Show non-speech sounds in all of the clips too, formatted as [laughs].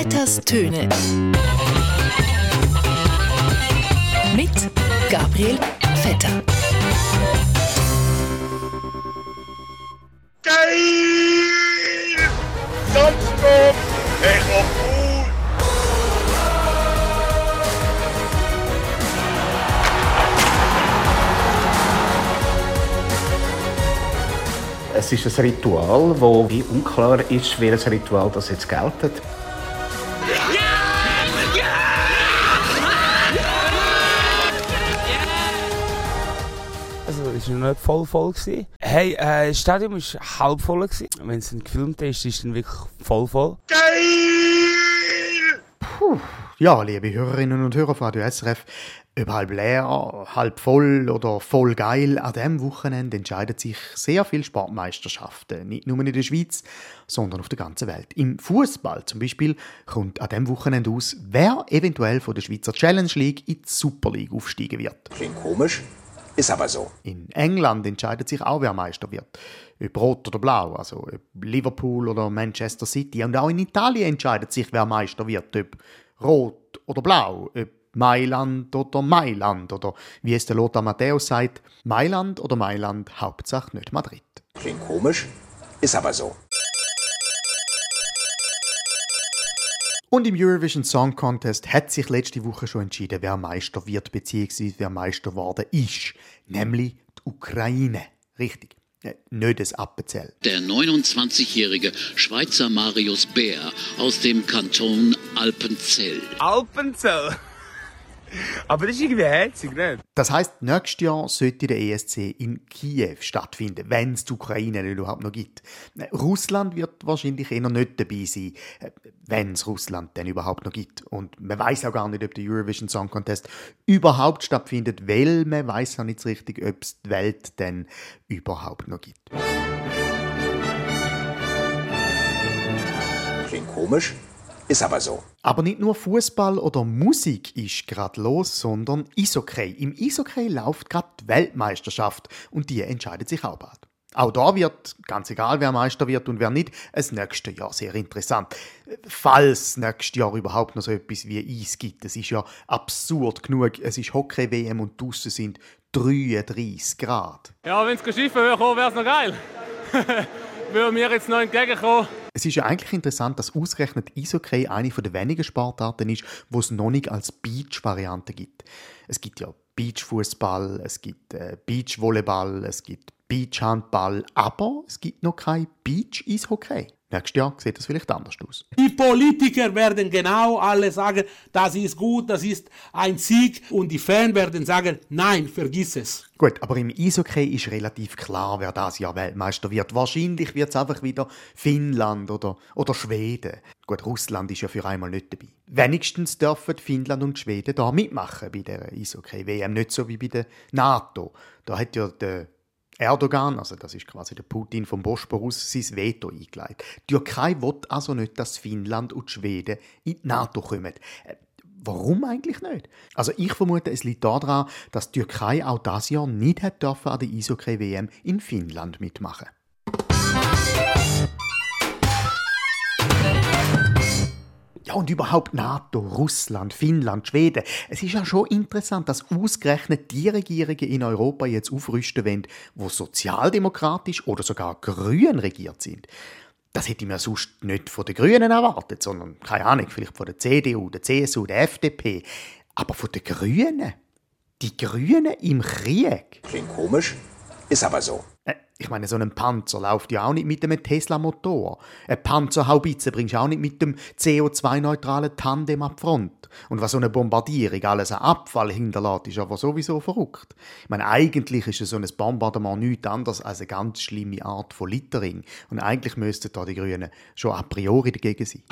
Vetters Töne. Mit Gabriel Vetter. Geil! Sonst noch! Hey, gut! Es ist ein Ritual, wo wie unklar ist, welches Ritual das jetzt geltet. Es war noch nicht voll voll. Gewesen. Hey, äh, das Stadion war halb voll. Gewesen. Wenn es dann gefilmt ist, ist es dann wirklich voll voll. Geil! Ja, liebe Hörerinnen und Hörer von Radio SRF, ob halb leer, halb voll oder voll geil, an diesem Wochenende entscheiden sich sehr viele Sportmeisterschaften. Nicht nur in der Schweiz, sondern auf der ganzen Welt. Im Fußball zum Beispiel kommt an diesem Wochenende aus, wer eventuell von der Schweizer Challenge League in die Super League aufsteigen wird. Klingt komisch, ist aber so. In England entscheidet sich auch, wer Meister wird. Ob rot oder blau, also ob Liverpool oder Manchester City. Und auch in Italien entscheidet sich, wer Meister wird. Ob rot oder blau, ob Mailand oder Mailand. Oder wie es der Lothar Matthäus sagt, Mailand oder Mailand, Hauptsache nicht Madrid. Klingt komisch, ist aber so. Und im Eurovision Song Contest hat sich letzte Woche schon entschieden, wer Meister wird bzw. wer Meister geworden ist. Nämlich die Ukraine. Richtig. Äh, Nicht das Appenzell. Der 29-jährige Schweizer Marius Bär aus dem Kanton Alpenzell. Alpenzell! Aber das ist irgendwie herzig, nicht? Das heißt, nächstes Jahr sollte der ESC in Kiew stattfinden, wenn es die Ukraine überhaupt noch gibt. Russland wird wahrscheinlich eher nicht dabei sein, wenn es Russland denn überhaupt noch gibt. Und man weiß auch gar nicht, ob der Eurovision Song Contest überhaupt stattfindet, weil man weiß auch nicht so richtig, ob es die Welt denn überhaupt noch gibt. Klingt komisch, ist aber so. Aber nicht nur Fußball oder Musik ist gerade los, sondern Eishockey. Im Eishockey läuft gerade die Weltmeisterschaft und die entscheidet sich auch bald. Auch da wird, ganz egal wer Meister wird und wer nicht, das nächste Jahr sehr interessant. Falls nächstes Jahr überhaupt noch so etwas wie Eis gibt. Es ist ja absurd genug. Es ist Hockey-WM und draussen sind 33 Grad. Ja, wenn es Schiffe wäre, wäre es noch geil. [laughs] Würde mir jetzt noch entgegenkommen. Es ist ja eigentlich interessant, dass ausgerechnet Eishockey eine der wenigen Sportarten ist, wo es noch nicht als Beach-Variante gibt. Es gibt ja Beachfußball, es gibt äh, Beachvolleyball, es gibt Beachhandball, aber es gibt noch kein Beach-Eishockey. Nächstes Jahr sieht das vielleicht anders aus. Die Politiker werden genau alle sagen, das ist gut, das ist ein Sieg und die Fans werden sagen, nein, vergiss es. Gut, aber im Eishockey ist relativ klar, wer das Jahr Weltmeister wird. Wahrscheinlich wird es einfach wieder Finnland oder, oder Schweden. Gut, Russland ist ja für einmal nicht dabei. Wenigstens dürfen Finnland und Schweden da mitmachen bei der Eishockey-WM. Nicht so wie bei der NATO. Da hat ja der Erdogan, also das ist quasi der Putin vom Bosporus, sein Veto eingeleitet. Die Türkei will also nicht, dass Finnland und Schweden in die NATO kommen. Äh, Warum eigentlich nicht? Also ich vermute, es liegt daran, dass die Türkei auch das Jahr nicht hat dürfen an der Eishockey-WM in Finnland mitmachen. Ja, und überhaupt NATO, Russland, Finnland, Schweden. Es ist ja schon interessant, dass ausgerechnet die Regierungen in Europa jetzt aufrüsten wollen, wo sozialdemokratisch oder sogar grün regiert sind. Das hätte ich mir sonst nicht von den Grünen erwartet, sondern, keine Ahnung, vielleicht von der CDU, der CSU, der FDP. Aber von den Grünen? Die Grünen im Krieg? Klingt komisch, ist aber so. Äh, Ich meine, so ein Panzer läuft ja auch nicht mit einem Tesla-Motor. Ein Panzerhaubitze bringst du auch nicht mit dem CO2-neutralen Tandem ab die Front. Und was so eine Bombardierung alles an Abfall hinterlässt, ist aber sowieso verrückt. Ich meine, eigentlich ist so ein Bombardement nichts anderes als eine ganz schlimme Art von Littering. Und eigentlich müssten da die Grünen schon a priori dagegen sein.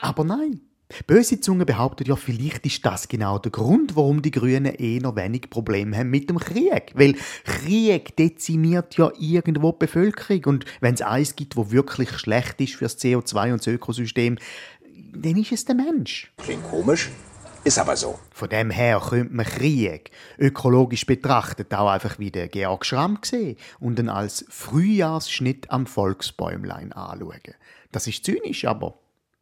Aber nein. Böse Zungen behaupten ja, vielleicht ist das genau der Grund, warum die Grünen eh noch wenig Probleme haben mit dem Krieg. Weil Krieg dezimiert ja irgendwo die Bevölkerung. Und wenn es eins gibt, wo wirklich schlecht ist fürs CO2 und das Ökosystem, dann ist es der Mensch. Klingt komisch, Ist aber so. Von dem her könnte man Krieg ökologisch betrachtet auch einfach wie der Georg Schramm sehen und ihn als Frühjahrsschnitt am Volksbäumlein anschauen. Das ist zynisch, aber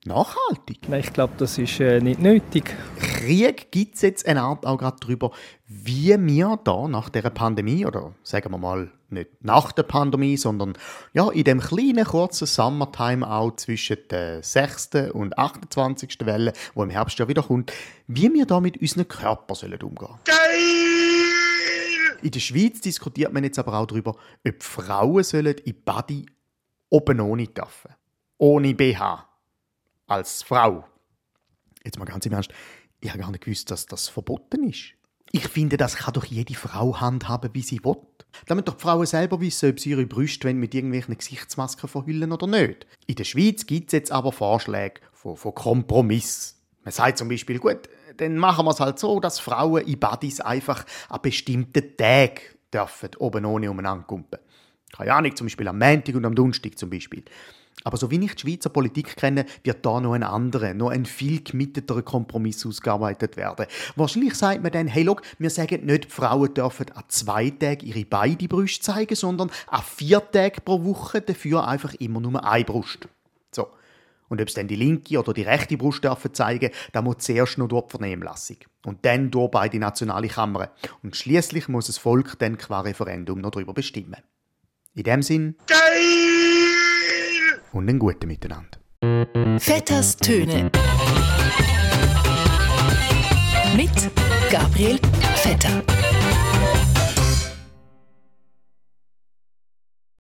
nachhaltig. Nein, ich glaube, das ist äh, nicht nötig. Krieg gibt es jetzt eine Art auch gerade darüber, wie wir da nach der Pandemie, oder sagen wir mal nicht nach der Pandemie, sondern ja, in dem kleinen, kurzen Summertime auch zwischen der 6. und 28. Welle, wo im Herbst ja wieder kommt, wie wir da mit unseren Körpern sollen umgehen Geil! In der Schweiz diskutiert man jetzt aber auch darüber, ob Frauen sollen in Body oben ohne dürfen. Ohne BH. Als Frau. Jetzt mal ganz im Ernst, ich habe gar nicht gewusst, dass das verboten ist. Ich finde, das kann doch jede Frau handhaben, wie sie will. Damit doch die Frauen selber wissen, ob sie ihre Brüste mit irgendwelchen Gesichtsmasken verhüllen oder nicht. In der Schweiz gibt es jetzt aber Vorschläge von, von Kompromiss. Man sagt zum Beispiel, gut, dann machen wir es halt so, dass Frauen in Badis einfach an bestimmten Tagen dürfen oben ohne umeinander kumpen. Keine Ahnung, zum Beispiel am Montag und am Donnerstag zum Beispiel. Aber so wie ich die Schweizer Politik kenne, wird da noch ein anderer, noch ein viel gemitteterer Kompromiss ausgearbeitet werden. Wahrscheinlich sagt man dann, hey, look, wir sagen nicht, die Frauen dürfen an zwei Tagen ihre beide Brüste zeigen, sondern an vier Tagen pro Woche dafür einfach immer nur eine Brust. So. Und ob es dann die linke oder die rechte Brust dürfen zeigen, da muss zuerst noch durch die Vernehmlassung. Und dann durch beide nationale Kammern. Und schließlich muss das Volk dann qua Referendum noch darüber bestimmen. In dem Sinn Geil! Und einen guten Miteinander. Vetters Töne. Mit Gabriel Vetter.